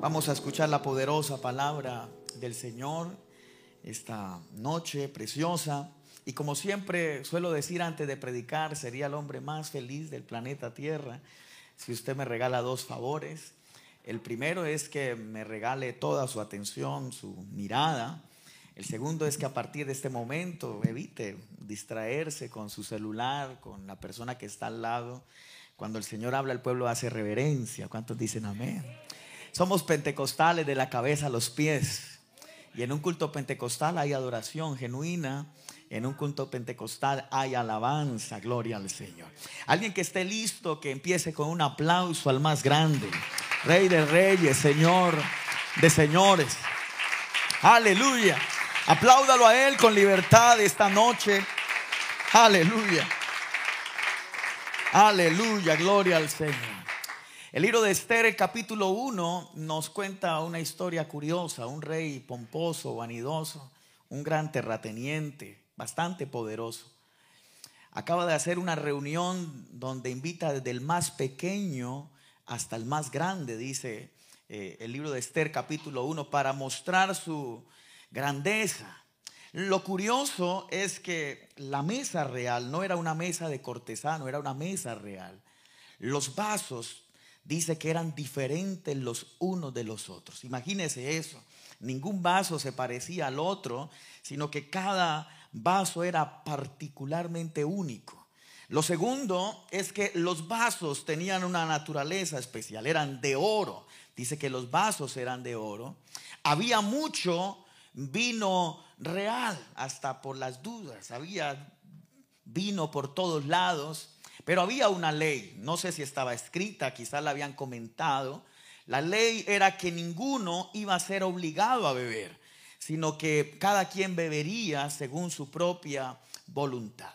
Vamos a escuchar la poderosa palabra del Señor esta noche preciosa. Y como siempre suelo decir antes de predicar, sería el hombre más feliz del planeta Tierra si usted me regala dos favores. El primero es que me regale toda su atención, su mirada. El segundo es que a partir de este momento evite distraerse con su celular, con la persona que está al lado. Cuando el Señor habla, el pueblo hace reverencia. ¿Cuántos dicen amén? Somos pentecostales de la cabeza a los pies. Y en un culto pentecostal hay adoración genuina. En un culto pentecostal hay alabanza, gloria al Señor. Alguien que esté listo, que empiece con un aplauso al más grande. Rey de reyes, Señor de señores. Aleluya. Apláudalo a Él con libertad esta noche. Aleluya. Aleluya, gloria al Señor. El libro de Esther, capítulo 1, nos cuenta una historia curiosa. Un rey pomposo, vanidoso, un gran terrateniente, bastante poderoso. Acaba de hacer una reunión donde invita desde el más pequeño hasta el más grande, dice eh, el libro de Esther, capítulo 1, para mostrar su grandeza. Lo curioso es que la mesa real no era una mesa de cortesano, era una mesa real. Los vasos dice que eran diferentes los unos de los otros. Imagínese eso. Ningún vaso se parecía al otro, sino que cada vaso era particularmente único. Lo segundo es que los vasos tenían una naturaleza especial, eran de oro. Dice que los vasos eran de oro. Había mucho vino real, hasta por las dudas. Había vino por todos lados. Pero había una ley, no sé si estaba escrita, quizás la habían comentado. La ley era que ninguno iba a ser obligado a beber, sino que cada quien bebería según su propia voluntad.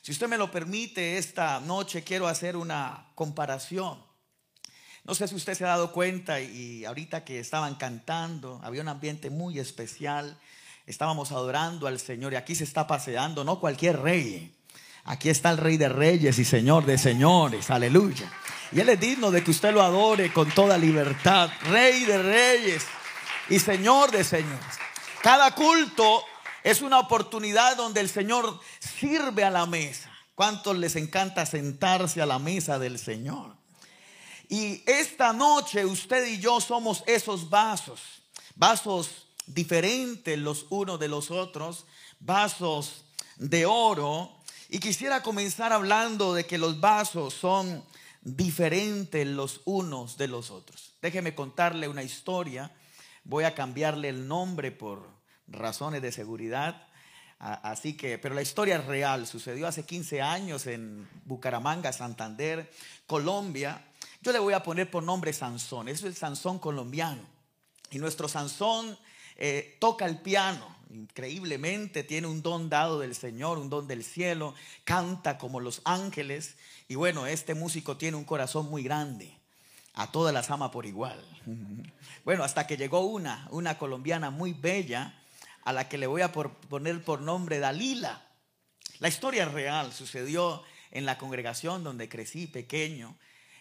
Si usted me lo permite, esta noche quiero hacer una comparación. No sé si usted se ha dado cuenta y ahorita que estaban cantando, había un ambiente muy especial, estábamos adorando al Señor y aquí se está paseando, no cualquier rey, Aquí está el Rey de Reyes y Señor de Señores. Aleluya. Y Él es digno de que usted lo adore con toda libertad. Rey de Reyes y Señor de Señores. Cada culto es una oportunidad donde el Señor sirve a la mesa. ¿Cuántos les encanta sentarse a la mesa del Señor? Y esta noche usted y yo somos esos vasos. Vasos diferentes los unos de los otros. Vasos de oro y quisiera comenzar hablando de que los vasos son diferentes los unos de los otros. Déjeme contarle una historia. Voy a cambiarle el nombre por razones de seguridad. Así que, pero la historia es real. Sucedió hace 15 años en Bucaramanga, Santander, Colombia. Yo le voy a poner por nombre Sansón. Eso es el Sansón colombiano. Y nuestro Sansón eh, toca el piano increíblemente, tiene un don dado del Señor, un don del cielo, canta como los ángeles. Y bueno, este músico tiene un corazón muy grande, a todas las ama por igual. Bueno, hasta que llegó una, una colombiana muy bella, a la que le voy a poner por nombre Dalila. La historia es real, sucedió en la congregación donde crecí pequeño.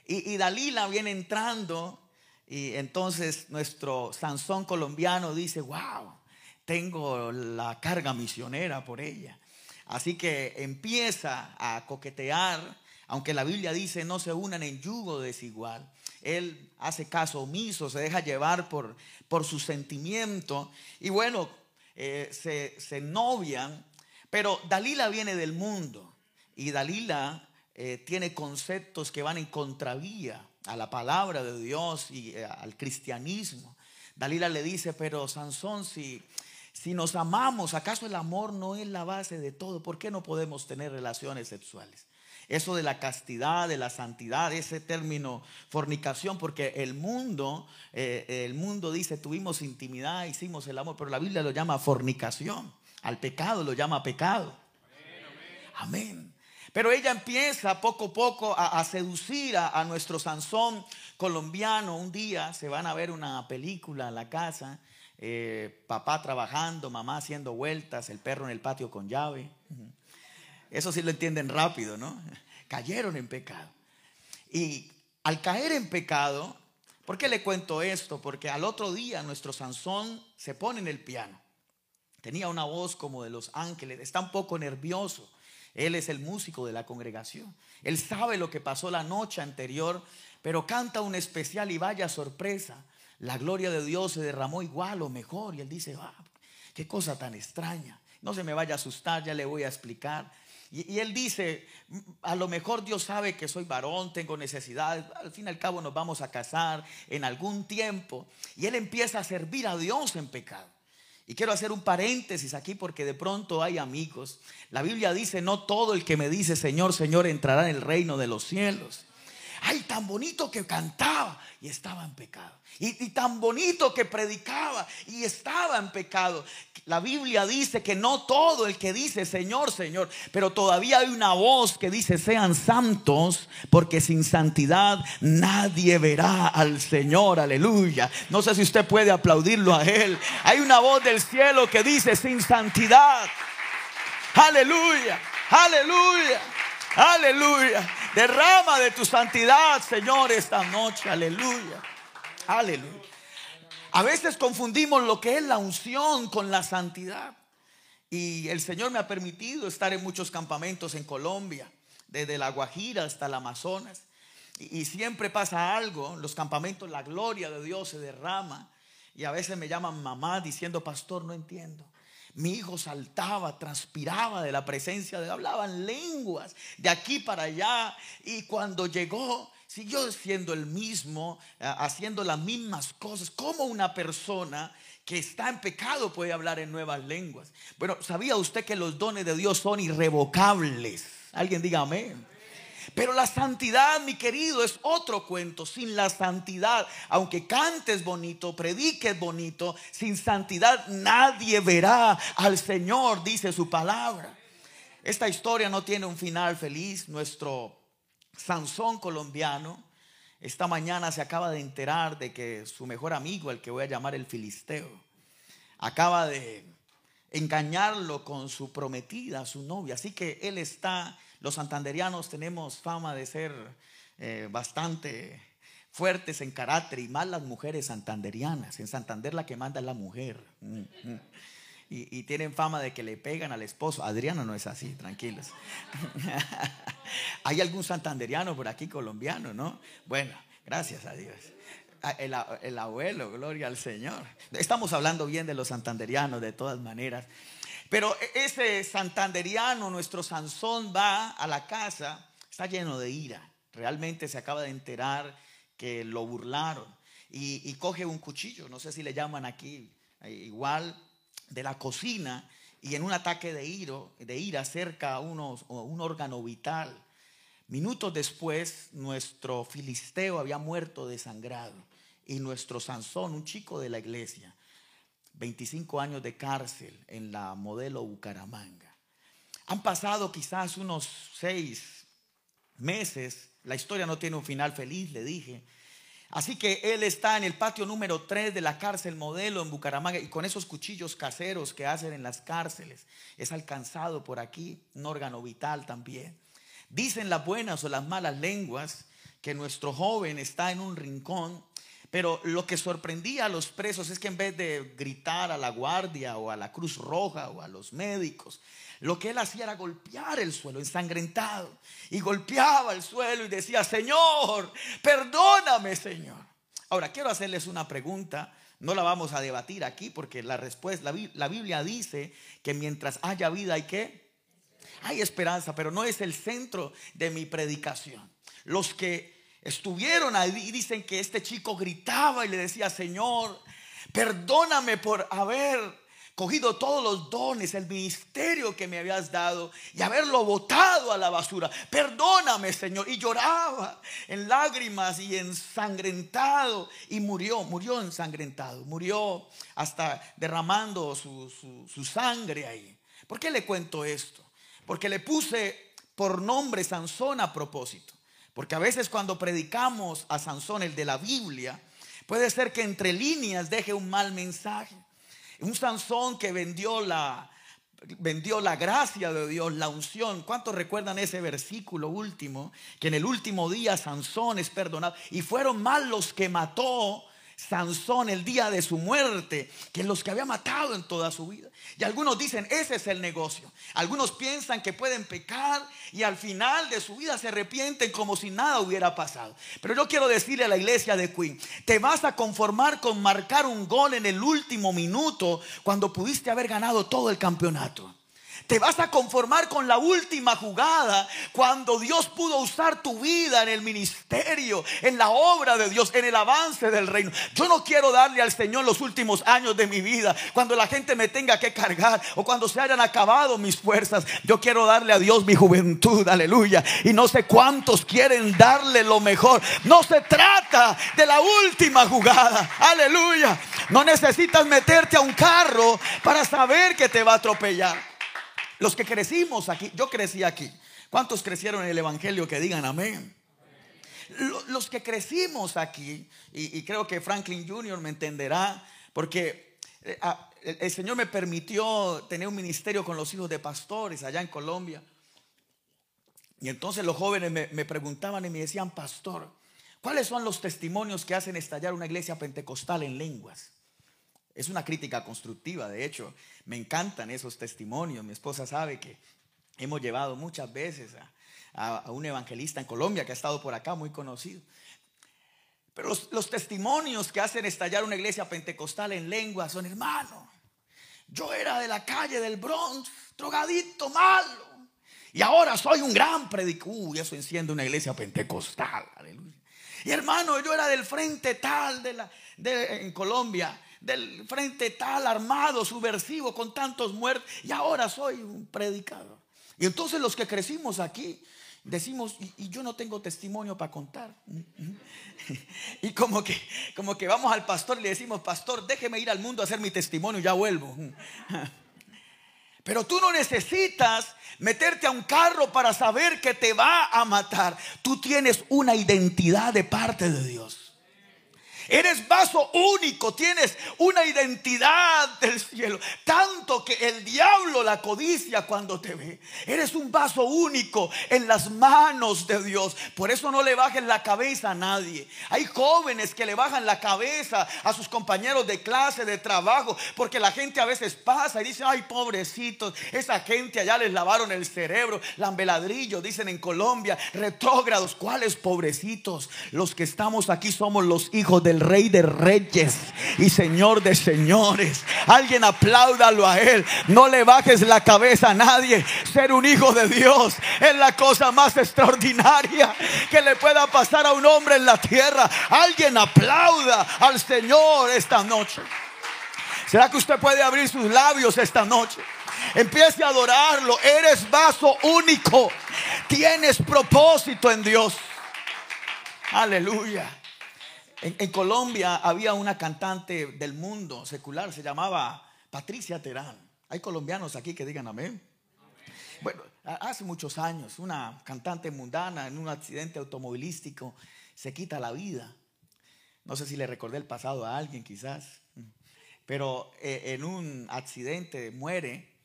Y, y Dalila viene entrando y entonces nuestro Sansón colombiano dice, wow, tengo la carga misionera por ella. Así que empieza a coquetear, aunque la Biblia dice no se unan en yugo desigual. Él hace caso omiso, se deja llevar por, por su sentimiento y bueno, eh, se, se, novian, pero Dalila viene del mundo y Dalila eh, tiene conceptos que van en contravía a la palabra de Dios y eh, al cristianismo. Dalila le dice, pero Sansón, si si nos amamos, ¿acaso el amor no es la base de todo? ¿Por qué no podemos tener relaciones sexuales? Eso de la castidad, de la santidad, ese término fornicación, porque el mundo, eh, el mundo dice, tuvimos intimidad, hicimos el amor, pero la Biblia lo llama fornicación, al pecado lo llama pecado. Amén. Pero ella empieza poco a poco a, seducir a, a, nuestro Sansón colombiano. Un día se van a ver una película en la casa eh, papá trabajando, mamá haciendo vueltas, el perro en el patio con llave. Eso sí lo entienden rápido, ¿no? Cayeron en pecado. Y al caer en pecado, ¿Por qué le cuento esto? Porque al otro día nuestro Sansón se pone en el piano. Tenía una voz como de los ángeles, está un poco nervioso. Él es el músico de la congregación. Él sabe lo que pasó la noche anterior, pero canta un especial y vaya sorpresa. La gloria de Dios se derramó igual o mejor. Y él dice, ah, qué cosa tan extraña. No se me vaya a asustar, ya le voy a explicar. Y, él dice, a lo mejor Dios sabe que soy varón, tengo necesidad, al fin y al cabo nos vamos a casar en algún tiempo. Y él empieza a servir a Dios en pecado. Y quiero hacer un paréntesis aquí porque de pronto hay amigos. La Biblia dice, no todo el que me dice Señor, Señor entrará en el reino de los cielos. Ay, tan bonito que cantaba y estaba en pecado. Y, tan bonito que predicaba y estaba en pecado. La Biblia dice que no todo el que dice Señor, Señor, pero todavía hay una voz que dice sean santos, porque sin santidad nadie verá al Señor. Aleluya. No sé si usted puede aplaudirlo a Él. Hay una voz del cielo que dice sin santidad. Aleluya. Aleluya. Aleluya. Derrama de tu santidad, Señor, esta noche. Aleluya. Aleluya. A veces confundimos lo que es la unción con la santidad. Y el Señor me ha permitido estar en muchos campamentos en Colombia, desde la Guajira hasta el Amazonas. Y, siempre pasa algo, en los campamentos la gloria de Dios se derrama. Y a veces me llaman mamá diciendo, pastor, no entiendo. Mi hijo saltaba, transpiraba de la presencia de hablaban lenguas de aquí para allá. Y cuando llegó, siguió siendo el mismo, eh, haciendo las mismas cosas. como una persona que está en pecado puede hablar en nuevas lenguas? Bueno, ¿sabía usted que los dones de Dios son irrevocables? Alguien diga amén. Pero la santidad, mi querido, es otro cuento. Sin la santidad, aunque cantes bonito, prediques bonito, sin santidad nadie verá al Señor, dice su palabra. Esta historia no tiene un final feliz. Nuestro Sansón colombiano esta mañana se acaba de enterar de que su mejor amigo, el que voy a llamar el filisteo, acaba de engañarlo con su prometida, su novia. Así que él está los santanderianos tenemos fama de ser eh, bastante fuertes en carácter y más las mujeres santanderianas. En Santander la que manda es la mujer. Mm, mm. Y, tienen fama de que le pegan al esposo. Adriana no es así, tranquilos. Hay algún santanderiano por aquí colombiano, ¿no? Bueno, gracias a Dios. Ah, el, el, abuelo, gloria al Señor. Estamos hablando bien de los santanderianos de todas maneras. Pero e-, ese santanderiano, nuestro Sansón, va a la casa, está lleno de ira. Realmente se acaba de enterar que lo burlaron. Y, coge un cuchillo, no sé si le llaman aquí, eh, igual de la cocina, y en un ataque de, ira, de ira cerca unos, un órgano vital. Minutos después, nuestro filisteo había muerto desangrado y nuestro Sansón, un chico de la iglesia, 25 años de cárcel en la modelo Bucaramanga. Han pasado quizás unos seis meses. La historia no tiene un final feliz, le dije. Así que él está en el patio número 3 de la cárcel modelo en Bucaramanga y con esos cuchillos caseros que hacen en las cárceles. Es alcanzado por aquí un órgano vital también. Dicen las buenas o las malas lenguas que nuestro joven está en un rincón pero lo que sorprendía a los presos es que en vez de gritar a la guardia o a la Cruz Roja o a los médicos, lo que él hacía era golpear el suelo ensangrentado. Y golpeaba el suelo y decía, Señor, perdóname, Señor. Ahora, quiero hacerles una pregunta. No la vamos a debatir aquí porque la respuesta, la, Biblia dice que mientras haya vida hay que, hay esperanza, pero no es el centro de mi predicación. Los que estuvieron ahí y dicen que este chico gritaba y le decía, Señor, perdóname por haber cogido todos los dones, el ministerio que me habías dado y haberlo botado a la basura. Perdóname, Señor. Y lloraba en lágrimas y ensangrentado. Y murió, murió ensangrentado. Murió hasta derramando su, su sangre ahí. ¿Por qué le cuento esto? Porque le puse por nombre Sansón a propósito. Porque a veces cuando predicamos a Sansón, el de la Biblia, puede ser que entre líneas deje un mal mensaje. Un Sansón que vendió la vendió la gracia de Dios, la unción. ¿Cuántos recuerdan ese versículo último? Que en el último día Sansón es perdonado. Y fueron más los que mató Sansón el día de su muerte que los que había matado en toda su vida. Y algunos dicen, ese es el negocio. Algunos piensan que pueden pecar y al final de su vida se arrepienten como si nada hubiera pasado. Pero yo quiero decirle a la iglesia de Queen, te vas a conformar con marcar un gol en el último minuto cuando pudiste haber ganado todo el campeonato. Te vas a conformar con la última jugada cuando Dios pudo usar tu vida en el ministerio, en la obra de Dios, en el avance del reino. Yo no quiero darle al Señor los últimos años de mi vida, cuando la gente me tenga que cargar o cuando se hayan acabado mis fuerzas. Yo quiero darle a Dios mi juventud, aleluya. Y no sé cuántos quieren darle lo mejor. No se trata de la última jugada, aleluya. No necesitas meterte a un carro para saber que te va a atropellar. Los que crecimos aquí, yo crecí aquí. ¿Cuántos crecieron en el Evangelio que digan amén? Los que crecimos aquí, y, creo que Franklin Jr. me entenderá, porque eh, ah, el Señor me permitió tener un ministerio con los hijos de pastores allá en Colombia. Y entonces los jóvenes me, me, preguntaban y me decían, pastor, ¿cuáles son los testimonios que hacen estallar una iglesia pentecostal en lenguas? Es una crítica constructiva, de hecho, me encantan esos testimonios. Mi esposa sabe que hemos llevado muchas veces a, un evangelista en Colombia que ha estado por acá, muy conocido. Pero los, testimonios que hacen estallar una iglesia pentecostal en lengua son, hermano, yo era de la calle del Bronx, drogadito, malo. Y ahora soy un gran predicador. Uy, eso enciende una iglesia pentecostal. Aleluya. Y hermano, yo era del frente tal de la, de, en Colombia del frente tal, armado, subversivo, con tantos muertos, y ahora soy un predicador. Y entonces los que crecimos aquí decimos, y, yo no tengo testimonio para contar. y como que, como que vamos al pastor y le decimos, pastor, déjeme ir al mundo a hacer mi testimonio, ya vuelvo. Pero tú no necesitas meterte a un carro para saber que te va a matar. Tú tienes una identidad de parte de Dios. Eres vaso único, tienes una identidad del cielo. Tanto que el diablo la codicia cuando te ve. Eres un vaso único en las manos de Dios. Por eso no le bajes la cabeza a nadie. Hay jóvenes que le bajan la cabeza a sus compañeros de clase, de trabajo, porque la gente a veces pasa y dice, ay, pobrecitos, esa gente allá les lavaron el cerebro, lambeladrillo, dicen en Colombia, retrógrados, ¿cuáles pobrecitos? Los que estamos aquí somos los hijos Rey de Reyes y Señor de Señores. Alguien apláudalo a Él. No le bajes la cabeza a nadie. Ser un hijo de Dios es la cosa más extraordinaria que le pueda pasar a un hombre en la tierra. Alguien aplauda al Señor esta noche. ¿Será que usted puede abrir sus labios esta noche? Empiece a adorarlo. Eres vaso único. Tienes propósito en Dios. Aleluya. En, Colombia había una cantante del mundo secular, se llamaba Patricia Terán. Hay colombianos aquí que digan amén. Bueno, hace muchos años, una cantante mundana en un accidente automovilístico se quita la vida. No sé si le recordé el pasado a alguien quizás, pero eh, en un accidente muere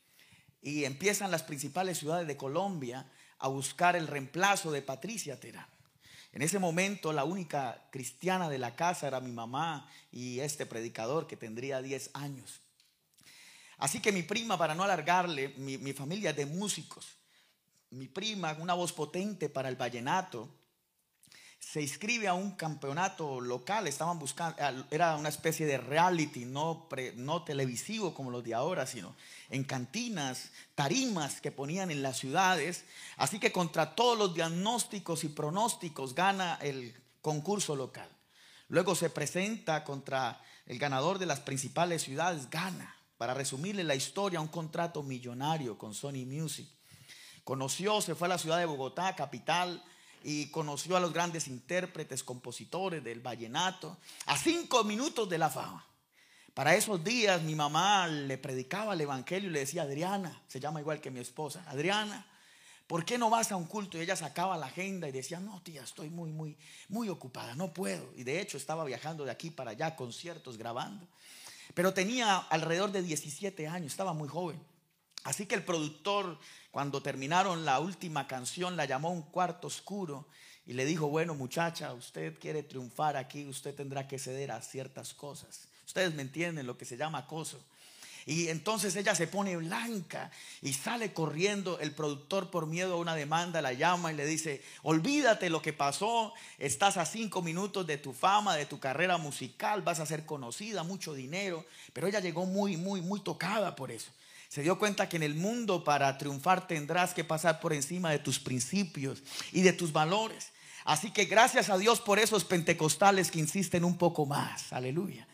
y empiezan las principales ciudades de Colombia a buscar el reemplazo de Patricia Terán. En ese momento la única cristiana de la casa era mi mamá y este predicador que tendría 10 años. Así que mi prima, para no alargarle, mi, familia es de músicos. Mi prima, una voz potente para el vallenato, se inscribe a un campeonato local, estaban buscando, era una especie de reality, no, no televisivo como los de ahora, sino en cantinas, tarimas que ponían en las ciudades. Así que contra todos los diagnósticos y pronósticos gana el concurso local. Luego se presenta contra el ganador de las principales ciudades, gana. Para resumirle la historia, un contrato millonario con Sony Music. Conoció, se fue a la ciudad de Bogotá, capital, y conoció a los grandes intérpretes, compositores del vallenato, a cinco minutos de la fama. Para esos días mi mamá le predicaba el Evangelio y le decía, Adriana, se llama igual que mi esposa, Adriana, ¿por qué no vas a un culto? Y ella sacaba la agenda y decía, no, tía, estoy muy, muy, muy ocupada, no puedo. Y de hecho estaba viajando de aquí para allá, conciertos, grabando. Pero tenía alrededor de 17 años, estaba muy joven. Así que el productor, cuando terminaron la última canción, la llamó a un cuarto oscuro y le dijo, bueno muchacha, usted quiere triunfar aquí, usted tendrá que ceder a ciertas cosas. Ustedes me entienden lo que se llama acoso. Y entonces ella se pone blanca y sale corriendo. El productor por miedo a una demanda la llama y le dice, olvídate lo que pasó, estás a cinco minutos de tu fama, de tu carrera musical, vas a ser conocida, mucho dinero. Pero ella llegó muy, muy, muy tocada por eso. Se dio cuenta que en el mundo para triunfar tendrás que pasar por encima de tus principios y de tus valores. Así que gracias a Dios por esos pentecostales que insisten un poco más. Aleluya.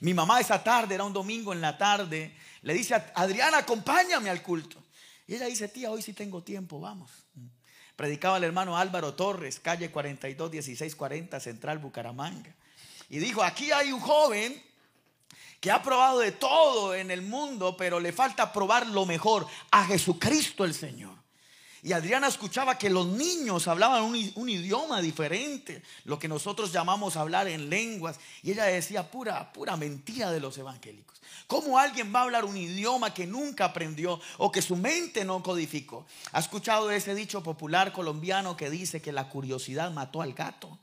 Mi mamá esa tarde, era un domingo en la tarde, le dice a Adriana, acompáñame al culto. Y ella dice, tía, hoy sí tengo tiempo, vamos. Predicaba el hermano Álvaro Torres, calle 42, 16, 40, Central Bucaramanga. Y dijo, aquí hay un joven que ha probado de todo en el mundo, pero le falta probar lo mejor, a Jesucristo el Señor. Y Adriana escuchaba que los niños hablaban un, idioma diferente, lo que nosotros llamamos hablar en lenguas. Y ella decía, pura, pura mentira de los evangélicos. ¿Cómo alguien va a hablar un idioma que nunca aprendió o que su mente no codificó? ¿Ha escuchado ese dicho popular colombiano que dice que la curiosidad mató al gato?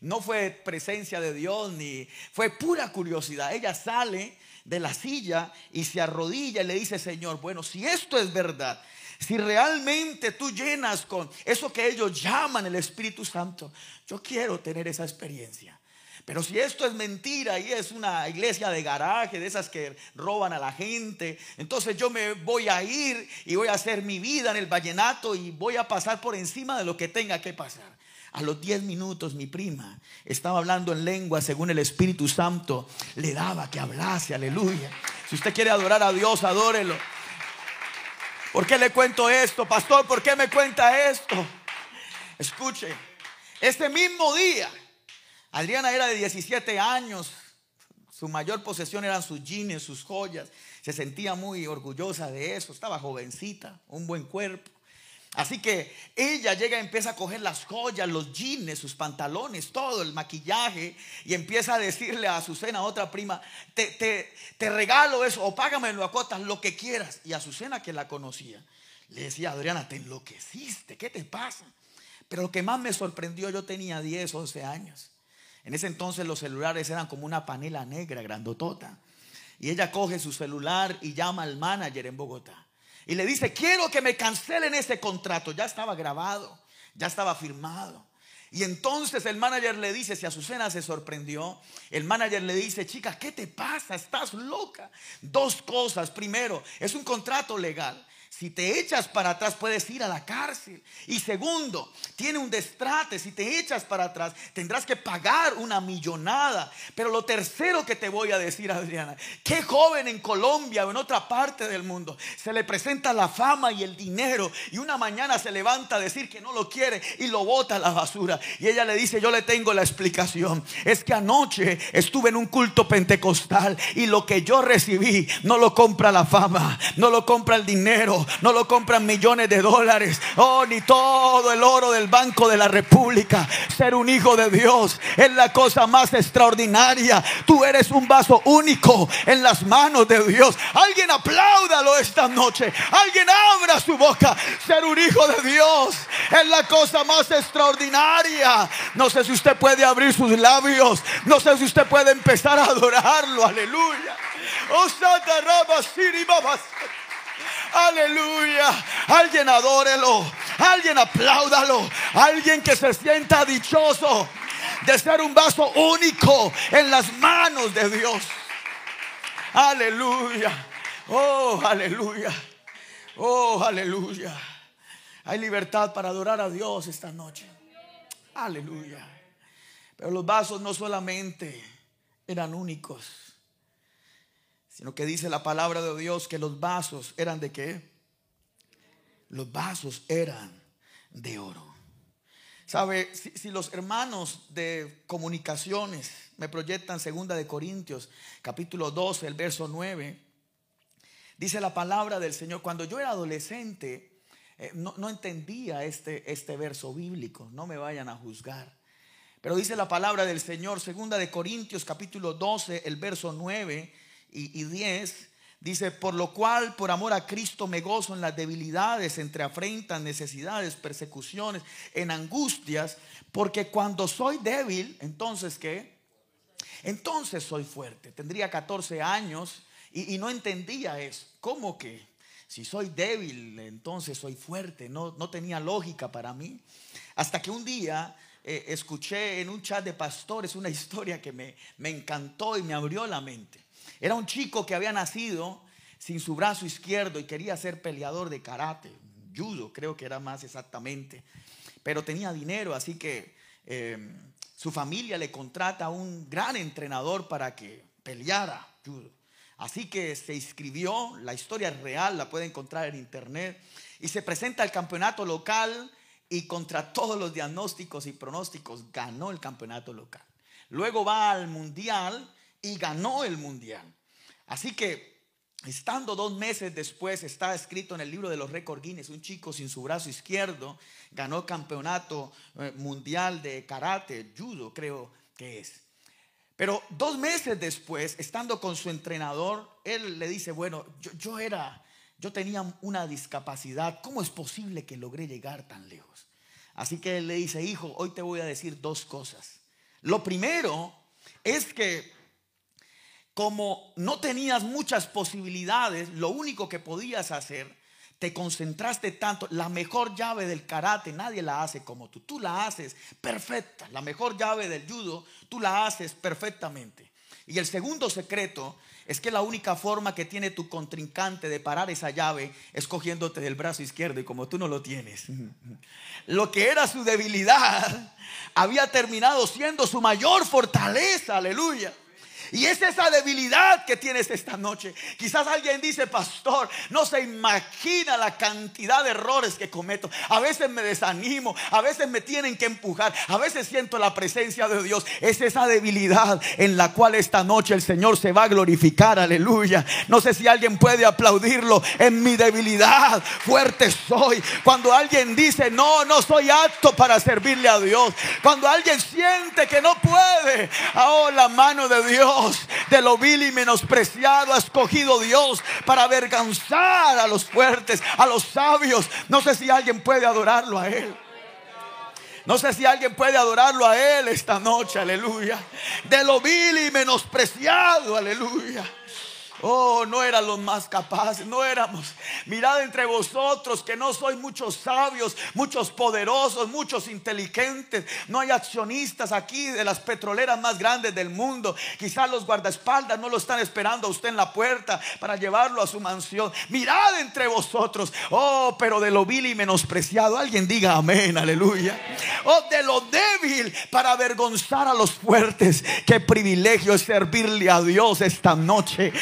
No fue presencia de Dios ni fue pura curiosidad. Ella sale de la silla y se arrodilla y le dice, Señor, bueno, si esto es verdad, si realmente tú llenas con eso que ellos llaman el Espíritu Santo, yo quiero tener esa experiencia. Pero si esto es mentira y es una iglesia de garaje, de esas que roban a la gente, entonces yo me voy a ir y voy a hacer mi vida en el vallenato y voy a pasar por encima de lo que tenga que pasar. A los 10 minutos mi prima estaba hablando en lengua según el Espíritu Santo le daba que hablase, aleluya. Si usted quiere adorar a Dios, adórelo. ¿Por qué le cuento esto, pastor? ¿Por qué me cuenta esto? Escuche, este mismo día, Adriana era de 17 años, su mayor posesión eran sus jeans, sus joyas, se sentía muy orgullosa de eso, estaba jovencita, un buen cuerpo. Así que ella llega y empieza a coger las joyas, los jeans, sus pantalones, todo el maquillaje y empieza a decirle a Azucena, otra prima, te, te, regalo eso o págamelo a cotas, lo que quieras. Y Azucena que la conocía, le decía, Adriana, te enloqueciste, ¿qué te pasa? Pero lo que más me sorprendió, yo tenía 10, 11 años. En ese entonces los celulares eran como una panela negra, grandotota. Y ella coge su celular y llama al manager en Bogotá. Y le dice, quiero que me cancelen ese contrato. Ya estaba grabado, ya estaba firmado. Y entonces el manager le dice, si Azucena se sorprendió, el manager le dice, chica, ¿qué te pasa? Estás loca. Dos cosas. Primero, es un contrato legal. Si te echas para atrás puedes ir a la cárcel. Y segundo, tiene un destrate. Si te echas para atrás tendrás que pagar una millonada. Pero lo tercero que te voy a decir, Adriana, qué joven en Colombia o en otra parte del mundo se le presenta la fama y el dinero y una mañana se levanta a decir que no lo quiere y lo bota a la basura. Y ella le dice, yo le tengo la explicación. Es que anoche estuve en un culto pentecostal y lo que yo recibí no lo compra la fama, no lo compra el dinero no lo compran millones de dólares, oh, ni todo el oro del Banco de la República. Ser un hijo de Dios es la cosa más extraordinaria. Tú eres un vaso único en las manos de Dios. Alguien apláudalo esta noche. Alguien abra su boca. Ser un hijo de Dios es la cosa más extraordinaria. No sé si usted puede abrir sus labios. No sé si usted puede empezar a adorarlo. Aleluya. Oh, Santa Rama, Siri, Aleluya. Alguien adórelo. Alguien apláudalo. Alguien que se sienta dichoso de ser un vaso único en las manos de Dios. Aleluya. Oh, aleluya. Oh, aleluya. Hay libertad para adorar a Dios esta noche. Aleluya. Pero los vasos no solamente eran únicos sino que dice la palabra de Dios que los vasos eran de qué? Los vasos eran de oro. ¿Sabe? Si, los hermanos de comunicaciones me proyectan segunda de Corintios, capítulo 12, el verso 9, dice la palabra del Señor, cuando yo era adolescente, eh, no, no, entendía este, este verso bíblico, no me vayan a juzgar. Pero dice la palabra del Señor, segunda de Corintios, capítulo 12, el verso 9, y, 10, Dice, por lo cual, por amor a Cristo, me gozo en las debilidades, entre afrentas, necesidades, persecuciones, en angustias, porque cuando soy débil, entonces ¿qué? Entonces soy fuerte. Tendría 14 años y, no entendía eso. ¿Cómo que? Si soy débil, entonces soy fuerte. No, no tenía lógica para mí. Hasta que un día eh, escuché en un chat de pastores una historia que me, me encantó y me abrió la mente. Era un chico que había nacido sin su brazo izquierdo y quería ser peleador de karate, judo creo que era más exactamente, pero tenía dinero, así que eh, su familia le contrata a un gran entrenador para que peleara judo. Así que se inscribió, la historia es real, la puede encontrar en internet, y se presenta al campeonato local y contra todos los diagnósticos y pronósticos ganó el campeonato local. Luego va al mundial y ganó el mundial. Así que, estando dos meses después, está escrito en el libro de los récords Guinness, un chico sin su brazo izquierdo ganó campeonato eh, mundial de karate, judo creo que es. Pero dos meses después, estando con su entrenador, él le dice, bueno, yo, yo era, yo tenía una discapacidad, ¿cómo es posible que logré llegar tan lejos? Así que él le dice, hijo, hoy te voy a decir dos cosas. Lo primero es que como no tenías muchas posibilidades, lo único que podías hacer, te concentraste tanto, la mejor llave del karate nadie la hace como tú, tú la haces perfecta, la mejor llave del judo, tú la haces perfectamente. Y el segundo secreto es que la única forma que tiene tu contrincante de parar esa llave es cogiéndote del brazo izquierdo y como tú no lo tienes. Lo que era su debilidad había terminado siendo su mayor fortaleza, aleluya. Y es esa debilidad que tienes esta noche. Quizás alguien dice, pastor, no se imagina la cantidad de errores que cometo. A veces me desanimo, a veces me tienen que empujar, a veces siento la presencia de Dios. Es esa debilidad en la cual esta noche el Señor se va a glorificar. Aleluya. No sé si alguien puede aplaudirlo. En mi debilidad fuerte soy. Cuando alguien dice, no, no soy apto para servirle a Dios. Cuando alguien siente que no puede. Oh, la mano de Dios de lo vil y menospreciado ha escogido Dios para avergonzar a los fuertes, a los sabios. No sé si alguien puede adorarlo a Él. No sé si alguien puede adorarlo a Él esta noche, aleluya. De lo vil y menospreciado, aleluya. Oh, no eran los más capaces, no éramos. Mirad entre vosotros que no soy muchos sabios, muchos poderosos, muchos inteligentes. No hay accionistas aquí de las petroleras más grandes del mundo. Quizás los guardaespaldas no lo están esperando a usted en la puerta para llevarlo a su mansión. Mirad entre vosotros. Oh, pero de lo vil y menospreciado. Alguien diga amén, aleluya. Oh, de lo débil para avergonzar a los fuertes. Qué privilegio es servirle a Dios esta noche.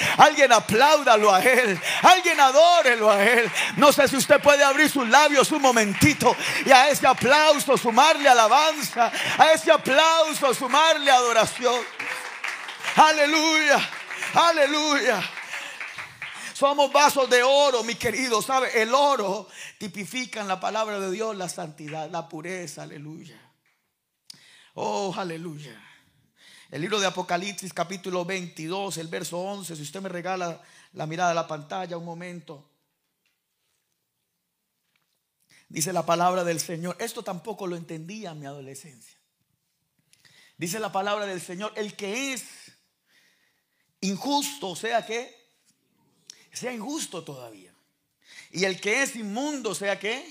Apláudalo a Él. Alguien adórelo a Él. No sé si usted puede abrir sus labios un momentito y a ese aplauso sumarle alabanza. A ese aplauso sumarle adoración. Aleluya. Aleluya. Somos vasos de oro, mi querido. ¿Sabe? El oro tipifica en la palabra de Dios la santidad, la pureza. Aleluya. Oh, aleluya. El libro de Apocalipsis capítulo 22, el verso 11, si usted me regala la mirada a la pantalla un momento. Dice la palabra del Señor. Esto tampoco lo entendía en mi adolescencia. Dice la palabra del Señor, el que es injusto, sea que sea injusto todavía. Y el que es inmundo, sea que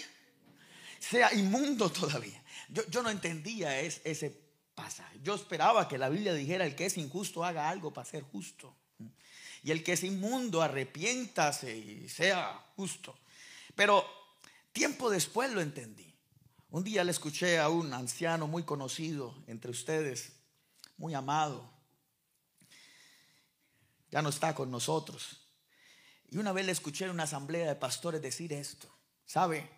sea inmundo todavía. Yo, yo no entendía ese pasa. Yo esperaba que la Biblia dijera, el que es injusto haga algo para ser justo. Y el que es inmundo, arrepiéntase y sea justo. Pero tiempo después lo entendí. Un día le escuché a un anciano muy conocido entre ustedes, muy amado. Ya no está con nosotros. Y una vez le escuché en una asamblea de pastores decir esto. ¿Sabe?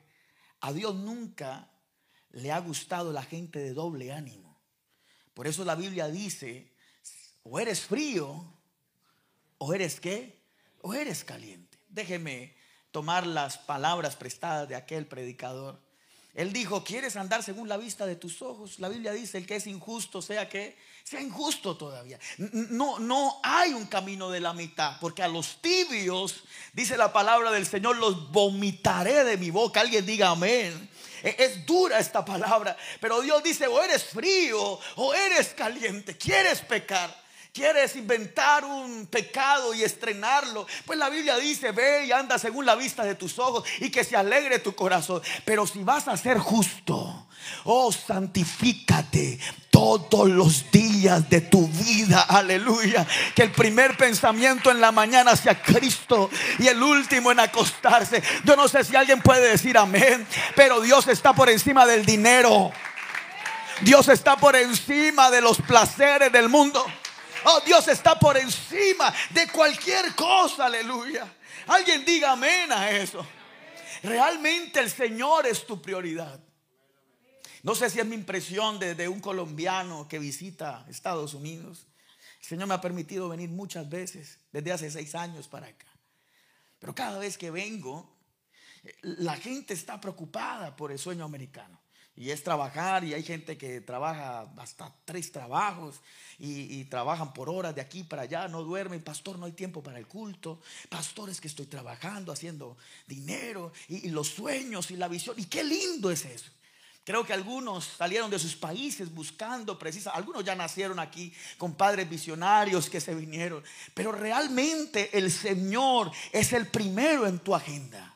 A Dios nunca le ha gustado la gente de doble ánimo. Por eso la Biblia dice, o eres frío, o eres qué, o eres caliente. Déjeme tomar las palabras prestadas de aquel predicador. Él dijo, ¿quieres andar según la vista de tus ojos? La Biblia dice, el que es injusto sea que sea injusto todavía. No, no hay un camino de la mitad, porque a los tibios, dice la palabra del Señor, los vomitaré de mi boca. Alguien diga amén. E, es dura esta palabra, pero Dios dice, o eres frío o eres caliente, quieres pecar. ¿Quieres inventar un pecado y estrenarlo? Pues la Biblia dice, ve y anda según la vista de tus ojos y que se alegre tu corazón. Pero si vas a ser justo, oh, santifícate todos los días de tu vida. Aleluya. Que el primer pensamiento en la mañana sea Cristo y el último en acostarse. Yo no sé si alguien puede decir amén, pero Dios está por encima del dinero. Dios está por encima de los placeres del mundo. Oh, Dios está por encima de cualquier cosa, aleluya. Alguien diga amén a eso. Realmente el Señor es tu prioridad. No sé si es mi impresión de, un colombiano que visita Estados Unidos. El Señor me ha permitido venir muchas veces, desde hace seis años para acá. Pero cada vez que vengo, la gente está preocupada por el sueño americano. Y es trabajar y hay gente que trabaja hasta tres trabajos y, trabajan por horas de aquí para allá, no duermen. Pastor, no hay tiempo para el culto. Pastor, es que estoy trabajando, haciendo dinero y, y los sueños y la visión. Y qué lindo es eso. Creo que algunos salieron de sus países buscando precisa, algunos ya nacieron aquí con padres visionarios que se vinieron, pero realmente el Señor es el primero en tu agenda.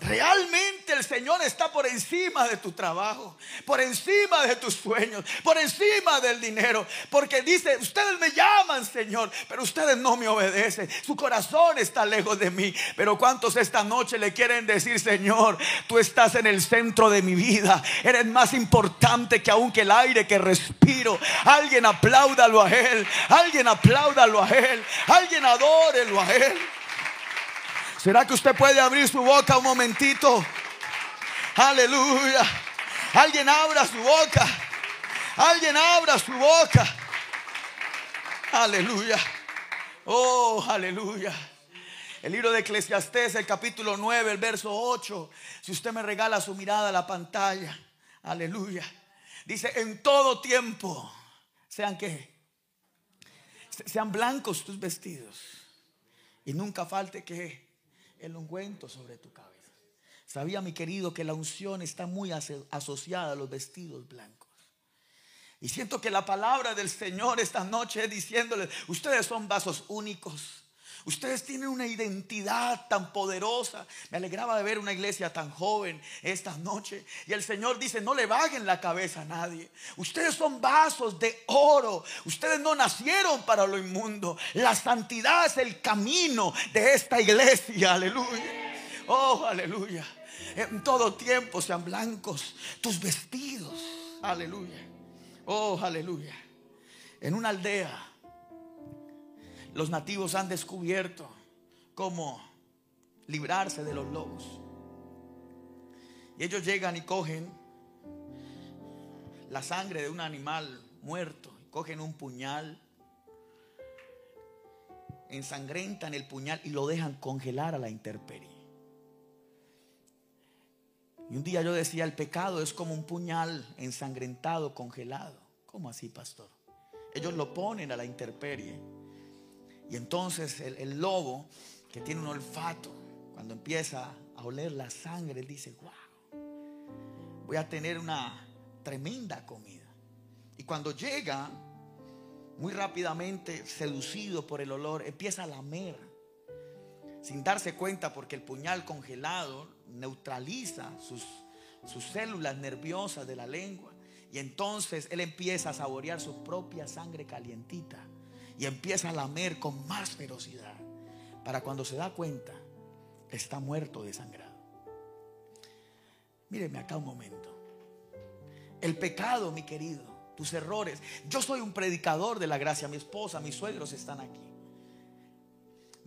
Realmente el Señor está por encima de tu trabajo, por encima de tus sueños, por encima del dinero. Porque dice, ustedes me llaman Señor, pero ustedes no me obedecen. Su corazón está lejos de mí. Pero ¿cuántos esta noche le quieren decir, Señor, tú estás en el centro de mi vida? Eres más importante que aún que el aire que respiro. Alguien apláudalo a Él. Alguien apláudalo a Él. Alguien adórelo a Él. ¿Será que usted puede abrir su boca un momentito? Aleluya. Alguien abra su boca. Alguien abra su boca. Aleluya. Oh, aleluya. El libro de Eclesiastés, el capítulo 9, el verso 8. Si usted me regala su mirada a la pantalla. Aleluya. Dice, en todo tiempo, sean que sean blancos tus vestidos. Y nunca falte que el ungüento sobre tu cabeza. Sabía mi querido que la unción está muy asociada a los vestidos blancos. Y siento que la palabra del Señor esta noche es diciéndole, ustedes son vasos únicos. Ustedes tienen una identidad tan poderosa. Me alegraba de ver una iglesia tan joven esta noche. Y el Señor dice, no le bajen la cabeza a nadie. Ustedes son vasos de oro. Ustedes no nacieron para lo inmundo. La santidad es el camino de esta iglesia. Aleluya. Oh, aleluya. En todo tiempo sean blancos tus vestidos. Aleluya. Oh, aleluya. En una aldea los nativos han descubierto cómo librarse de los lobos. Y ellos llegan y cogen la sangre de un animal muerto, cogen un puñal, ensangrentan el puñal y lo dejan congelar a la intemperie. Y un día yo decía, el pecado es como un puñal ensangrentado, congelado. ¿Cómo así, pastor? Ellos lo ponen a la intemperie y entonces el, lobo, que tiene un olfato, cuando empieza a oler la sangre, él dice, wow, voy a tener una tremenda comida. Y cuando llega, muy rápidamente, seducido por el olor, empieza a lamer, sin darse cuenta porque el puñal congelado neutraliza sus, sus células nerviosas de la lengua. Y entonces él empieza a saborear su propia sangre calientita y empieza a lamer con más ferocidad. Para cuando se da cuenta, está muerto desangrado. Míreme acá un momento. El pecado, mi querido, tus errores. Yo soy un predicador de la gracia. Mi esposa, mis suegros están aquí.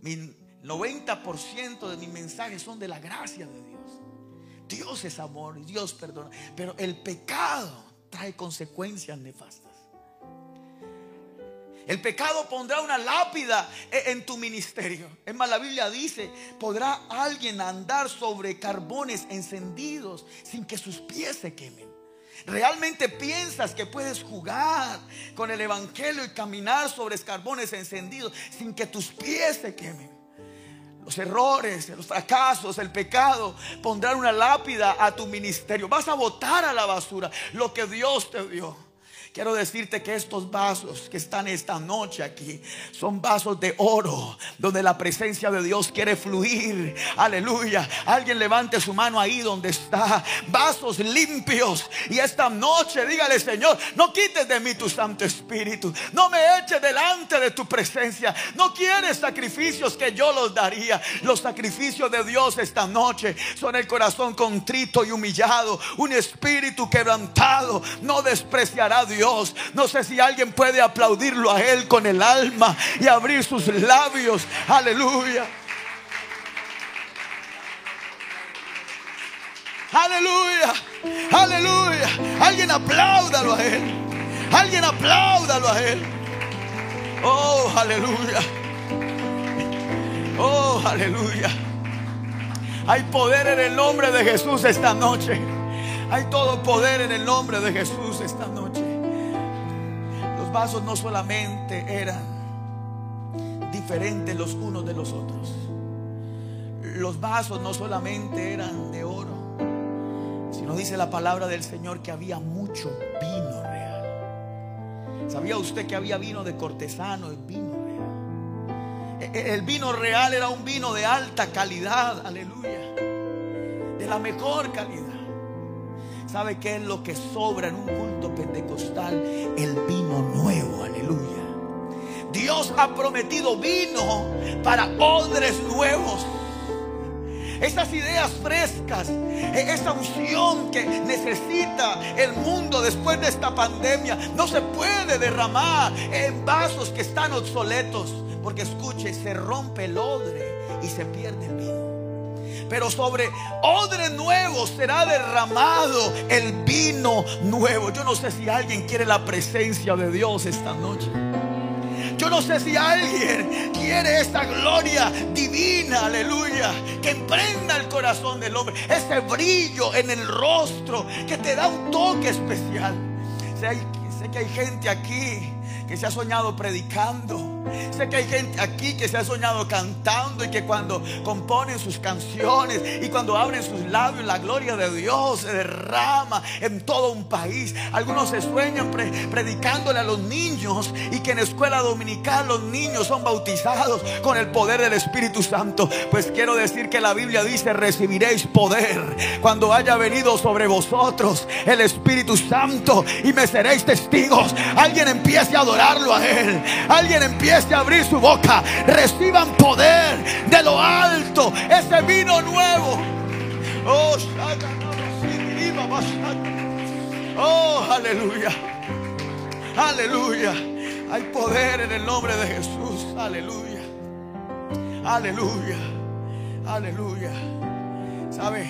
Mi 90% de mis mensajes son de la gracia de Dios. Dios es amor, Dios perdona. Pero el pecado trae consecuencias nefastas. El pecado pondrá una lápida e- en tu ministerio. Es más, la Biblia dice, ¿podrá alguien andar sobre carbones encendidos sin que sus pies se quemen? ¿Realmente piensas que puedes jugar con el Evangelio y caminar sobre carbones encendidos sin que tus pies se quemen? Los errores, los fracasos, el pecado pondrán una lápida a tu ministerio. Vas a botar a la basura lo que Dios te dio. Quiero decirte que estos vasos que están esta noche aquí son vasos de oro donde la presencia de Dios quiere fluir. Aleluya. Alguien levante su mano ahí donde está. Vasos limpios. Y esta noche dígale, Señor, no quites de mí tu Santo Espíritu. No me eches delante de tu presencia. No quieres sacrificios que yo los daría. Los sacrificios de Dios esta noche son el corazón contrito y humillado. Un espíritu quebrantado. No despreciará a Dios. No sé si alguien puede aplaudirlo a Él con el alma y abrir sus labios. Aleluya. Aleluya. Aleluya. Alguien apláudalo a Él. Alguien apláudalo a Él. Oh, aleluya. Oh, aleluya. Hay poder en el nombre de Jesús esta noche. Hay todo poder en el nombre de Jesús esta noche. Vasos no solamente eran diferentes los unos de los otros. Los vasos no solamente eran de oro, sino dice la palabra del Señor que había mucho vino real. ¿Sabía usted que había vino de cortesano y vino real? E- El vino real era un vino de alta calidad, aleluya, de la mejor calidad. ¿Sabe qué es lo que sobra en un culto pentecostal? El vino nuevo, aleluya. Dios ha prometido vino para odres nuevos. Esas ideas frescas, e- esa unción que necesita el mundo después de esta pandemia, no se puede derramar en vasos que están obsoletos. Porque escuche, se rompe el odre y se pierde el vino. Pero sobre odre nuevo será derramado el vino nuevo. Yo no sé si alguien quiere la presencia de Dios esta noche. Yo no sé si alguien quiere esta gloria divina, aleluya, que emprenda el corazón del hombre, ese brillo en el rostro que te da un toque especial. Sé que hay gente aquí que se ha soñado predicando. Sé que hay gente aquí que se ha soñado cantando y que cuando componen sus canciones y cuando abren sus labios, la gloria de Dios se derrama en todo un país. Algunos se sueñan pre- predicándole a los niños y que en escuela dominical los niños son bautizados con el poder del Espíritu Santo. Pues quiero decir que la Biblia dice, recibiréis poder cuando haya venido sobre vosotros el Espíritu Santo y me seréis testigos. Alguien empiece a a Él. Alguien empiece a abrir su boca. Reciban poder de lo alto. Ese vino nuevo. Oh, oh, aleluya. Aleluya. Hay poder en el nombre de Jesús. Aleluya. Aleluya. Aleluya. ¿Sabe?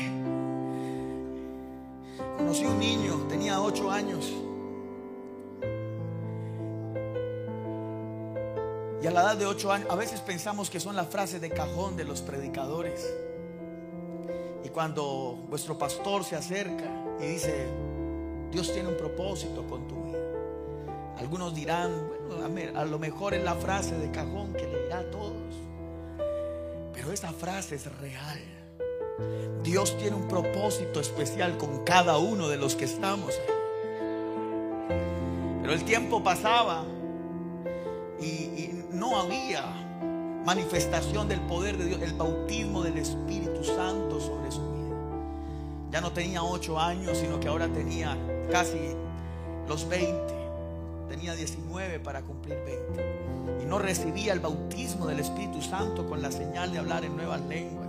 Conocí un niño, tenía ocho años. Y a la edad de ocho años, a veces pensamos que son las frases de cajón de los predicadores. Y cuando vuestro pastor se acerca y dice, Dios tiene un propósito con tu vida. Algunos dirán, bueno, a lo mejor es la frase de cajón que le dirá a todos. Pero esa frase es real. Dios tiene un propósito especial con cada uno de los que estamos. Pero el tiempo pasaba y, y no había manifestación del poder de Dios, el bautismo del Espíritu Santo sobre su vida. Ya no tenía ocho años, sino que ahora tenía casi los 20. Tenía 19 para cumplir 20. Y no recibía el bautismo del Espíritu Santo con la señal de hablar en nuevas lenguas.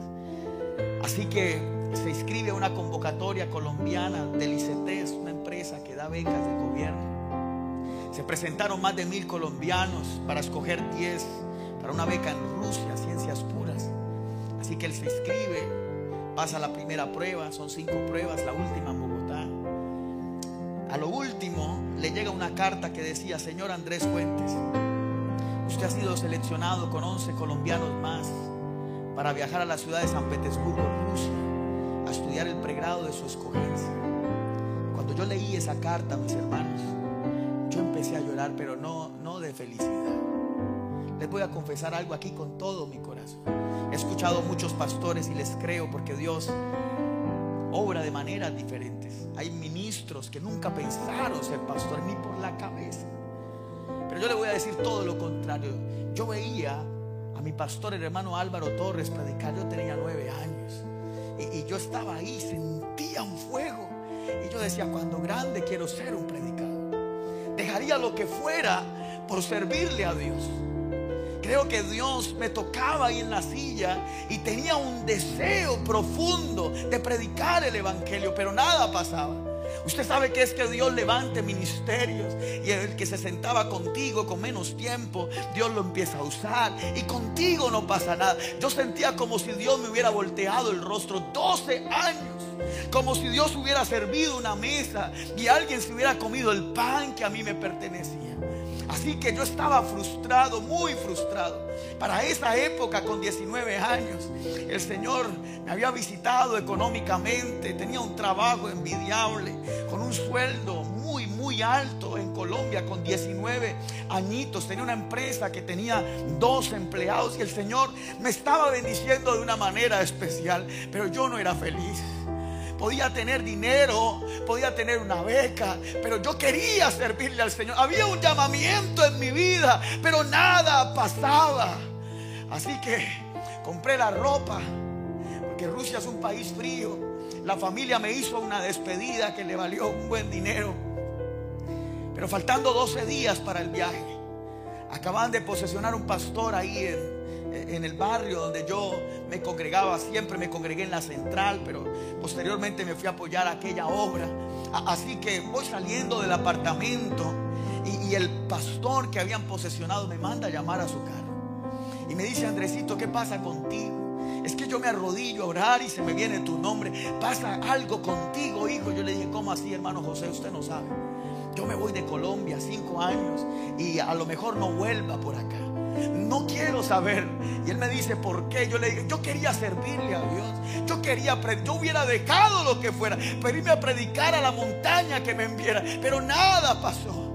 Así que se inscribe a una convocatoria colombiana del ICETES, una empresa que da becas del gobierno. Se presentaron más de mil colombianos para escoger 10 para una beca en Rusia, ciencias puras. Así que él se inscribe, pasa la primera prueba, son cinco pruebas, la última en Bogotá. A lo último le llega una carta que decía, señor Andrés Fuentes, Usted ha sido seleccionado con 11 colombianos más para viajar a la ciudad de San Petersburgo, Rusia, a estudiar el pregrado de su escogencia. Cuando yo leí esa carta, mis hermanos, empecé a llorar, pero no, no de felicidad. Les voy a confesar algo aquí con todo mi corazón. He escuchado muchos pastores y les creo porque Dios obra de maneras diferentes. Hay ministros que nunca pensaron ser pastores ni por la cabeza. Pero yo le voy a decir todo lo contrario. Yo veía a mi pastor, el hermano Álvaro Torres, predicar. Yo tenía nueve años. Y yo estaba ahí, sentía un fuego. Y yo decía, cuando grande quiero ser un predicador. Lo que fuera por servirle a Dios. Creo que Dios me tocaba ahí en la silla y tenía un deseo profundo de predicar el Evangelio, pero nada pasaba. Usted sabe que es que Dios levante ministerios y el que se sentaba contigo con menos tiempo, Dios lo empieza a usar y contigo no pasa nada. Yo sentía como si Dios me hubiera volteado el rostro 12 años, como si Dios hubiera servido una mesa y alguien se hubiera comido el pan que a mí me pertenecía. Así que yo estaba frustrado, muy frustrado. Para esa época, con 19 años, el Señor me había visitado económicamente, tenía un trabajo envidiable, con un sueldo muy, muy alto en Colombia, con 19 añitos. Tenía una empresa que tenía dos empleados y el Señor me estaba bendiciendo de una manera especial, pero yo no era feliz podía tener dinero, podía tener una beca, pero yo quería servirle al Señor. Había un llamamiento en mi vida, pero nada pasaba. Así que compré la ropa, porque Rusia es un país frío. La familia me hizo una despedida que le valió un buen dinero. Pero faltando 12 días para el viaje, acaban de posesionar un pastor ahí en, en el barrio donde yo me congregaba, siempre me congregué en la central, pero posteriormente me fui a apoyar aquella obra. Así que voy saliendo del apartamento y, el pastor que habían posesionado me manda a llamar a su carro. Y me dice, Andresito, ¿qué pasa contigo? Es que yo me arrodillo a orar y se me viene tu nombre. Pasa algo contigo, hijo. Yo le dije, ¿cómo así, hermano José? Usted no sabe. Yo me voy de Colombia cinco años y a lo mejor no vuelva por acá no quiero saber. Y él me dice, ¿por qué? Yo le dije, yo quería servirle a Dios. Yo quería, yo hubiera dejado lo que fuera, pero irme a predicar a la montaña que me enviara. Pero nada pasó.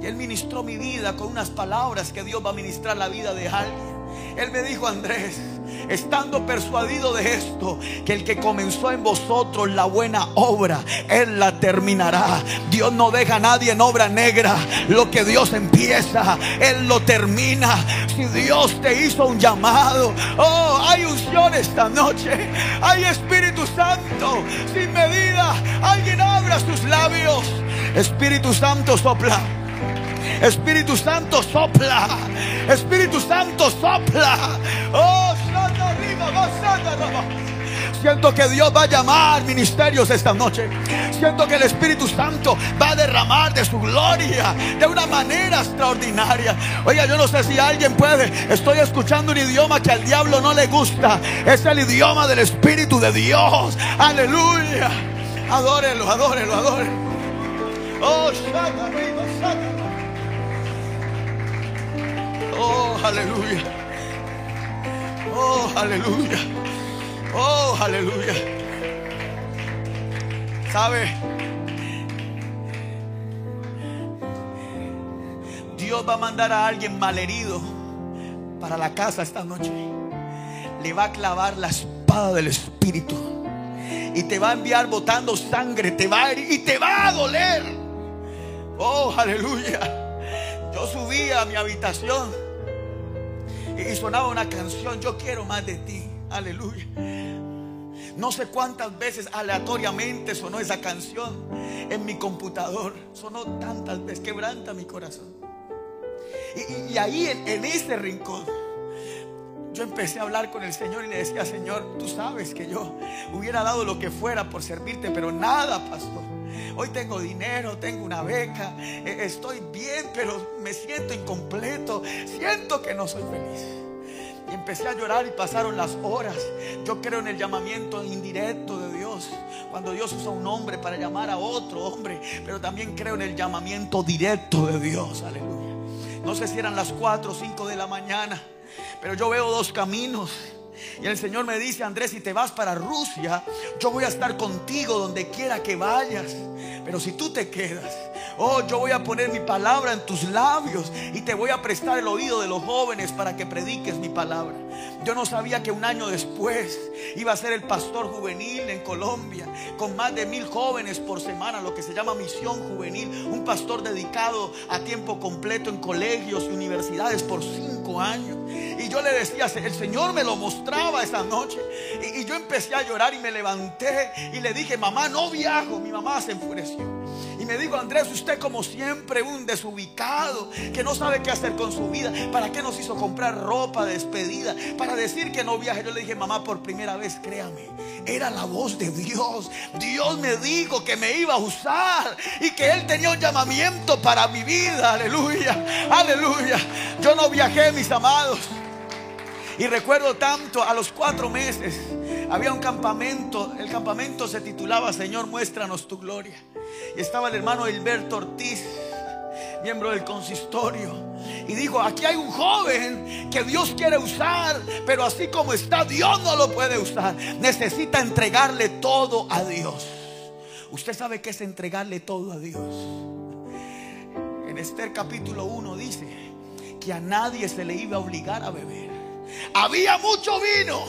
Y él ministró mi vida con unas palabras que Dios va a ministrar la vida de alguien. Él me dijo, Andrés, estando persuadido de esto, que el que comenzó en vosotros la buena obra, Él la terminará. Dios no deja a nadie en obra negra. Lo que Dios empieza, Él lo termina. Si Dios te hizo un llamado, oh, hay unción esta noche, hay Espíritu Santo sin medida. Alguien abra sus labios. Espíritu Santo sopla. Espíritu Santo sopla. Espíritu Santo sopla. Oh, Siento que Dios va a llamar ministerios esta noche. Siento que el Espíritu Santo va a derramar de su gloria de una manera extraordinaria. Oiga, yo no sé si alguien puede. Estoy escuchando un idioma que al diablo no le gusta. Es el idioma del Espíritu de Dios. Aleluya. Adórelo, adórelo, adórelo. Oh, Oh, aleluya. Oh, aleluya. Oh, aleluya. ¿Sabe? Dios va a mandar a alguien malherido para la casa esta noche. Le va a clavar la espada del Espíritu. Y te va a enviar botando sangre. Te va a herir y te va a doler. Oh, aleluya. Yo subí a mi habitación y sonaba una canción, yo quiero más de ti, aleluya. No sé cuántas veces aleatoriamente sonó esa canción en mi computador, sonó tantas veces, quebranta mi corazón. Y, ahí en, en ese rincón, yo empecé a hablar con el Señor y le decía, Señor, tú sabes que yo hubiera dado lo que fuera por servirte, pero nada pasó. Hoy tengo dinero, tengo una beca, e, estoy bien, pero me siento incompleto, siento que no soy feliz. Y empecé a llorar y pasaron las horas. Yo creo en el llamamiento indirecto de Dios. Cuando Dios usa un hombre para llamar a otro hombre. Pero también creo en el llamamiento directo de Dios. Aleluya. No sé si eran las 4 o 5 de la mañana, pero yo veo dos caminos. Y el Señor me dice, Andrés, si te vas para Rusia, yo voy a estar contigo donde quiera que vayas. Pero si tú te quedas, oh, yo voy a poner mi palabra en tus labios y te voy a prestar el oído de los jóvenes para que prediques mi palabra. Yo no sabía que un año después iba a ser el pastor juvenil en Colombia, con más de mil jóvenes por semana, lo que se llama misión juvenil, un pastor dedicado a tiempo completo en colegios y universidades por cinco Y yo le decía, el Señor me lo mostraba esa noche. Y yo empecé a llorar y me levanté y le dije, mamá, no viajo. Mi mamá se enfureció. Y me dijo, Andrés, usted como siempre un desubicado, que no sabe qué hacer con su vida. ¿Para qué nos hizo comprar ropa de despedida? Para decir que no viaje. Yo le dije, mamá, por primera vez, créame, era la voz de Dios. Dios me dijo que me iba a usar y que Él tenía un llamamiento para mi vida. Aleluya, aleluya. Yo no viajé, mis amados. Y recuerdo tanto, a los cuatro meses había un campamento, el campamento se titulaba Señor, muéstranos tu gloria. Y estaba el hermano Hilberto Ortiz, miembro del consistorio. Y dijo, aquí hay un joven que Dios quiere usar, pero así como está, Dios no lo puede usar. Necesita entregarle todo a Dios. Usted sabe qué es entregarle todo a Dios. En Esther capítulo 1 dice que a nadie se le iba a obligar a beber. Había mucho vino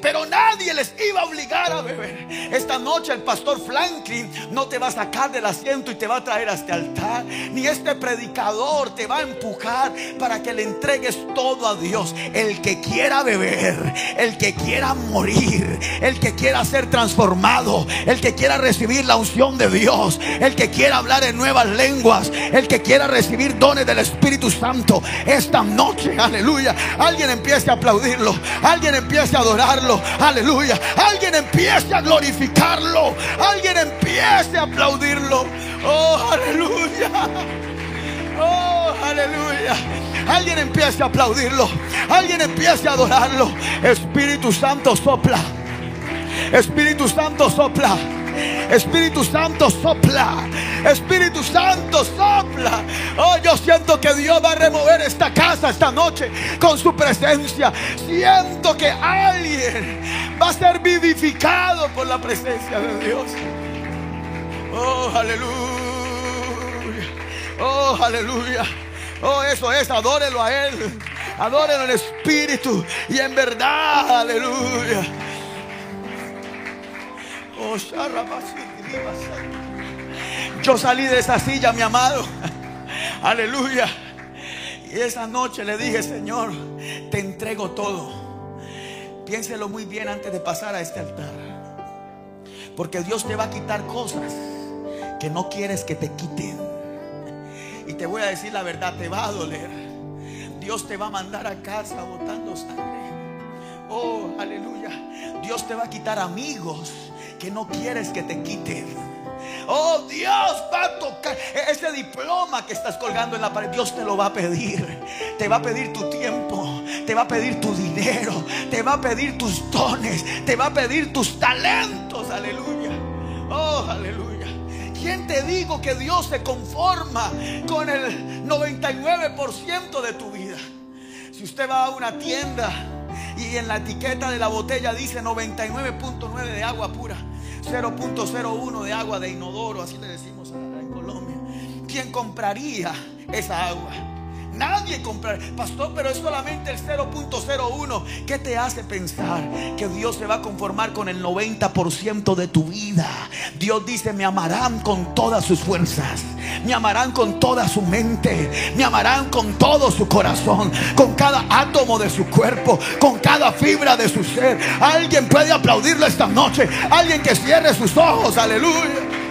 pero nadie les iba a obligar a beber. Esta noche el pastor Franklin no te va a sacar del asiento y te va a traer a este altar. Ni este predicador te va a empujar para que le entregues todo a Dios. El que quiera beber, el que quiera morir, el que quiera ser transformado, el que quiera recibir la unción de Dios, el que quiera hablar en nuevas lenguas, el que quiera recibir dones del Espíritu Santo. Esta noche, aleluya, alguien empiece a aplaudirlo, alguien empiece a adorar Aleluya. Alguien empiece a glorificarlo. Alguien empiece a aplaudirlo. Oh, aleluya. Oh, aleluya. Alguien empiece a aplaudirlo. Alguien empiece a adorarlo. Espíritu Santo sopla. Espíritu Santo sopla. Espíritu Santo sopla. Espíritu Santo sopla. Oh, yo siento que Dios va a remover esta casa esta noche con su presencia. Siento que alguien va a ser vivificado por la presencia de Dios. Oh, aleluya. Oh, aleluya. Oh, eso es, adórelo a Él. Adórelo en espíritu y en verdad. Aleluya. Yo salí de esa silla, mi amado. Aleluya. Y esa noche le dije, Señor, te entrego todo. Piénselo muy bien antes de pasar a este altar. Porque Dios te va a quitar cosas que no quieres que te quiten. Y te voy a decir la verdad, te va a doler. Dios te va a mandar a casa botando sangre. Oh, aleluya. Dios te va a quitar amigos que no quieres que te quiten. Oh, Dios va a tocar ese diploma que estás colgando en la pared. Dios te lo va a pedir. Te va a pedir tu tiempo. Te va a pedir tu dinero. Te va a pedir tus dones. Te va a pedir tus talentos. Aleluya. Oh, aleluya. ¿Quién te digo que Dios se conforma con el 99% de tu vida? Si usted va a una tienda y en la etiqueta de la botella dice 99.9 de agua pura. 0.01 de agua de inodoro, así le decimos en Colombia. ¿Quién compraría esa agua? Nadie comprar. Pastor, pero es solamente el 0.01. ¿Qué te hace pensar que Dios se va a conformar con el 90% de tu vida? Dios dice, me amarán con todas sus fuerzas. Me amarán con toda su mente. Me amarán con todo su corazón. Con cada átomo de su cuerpo. Con cada fibra de su ser. Alguien puede aplaudirlo esta noche. Alguien que cierre sus ojos. Aleluya.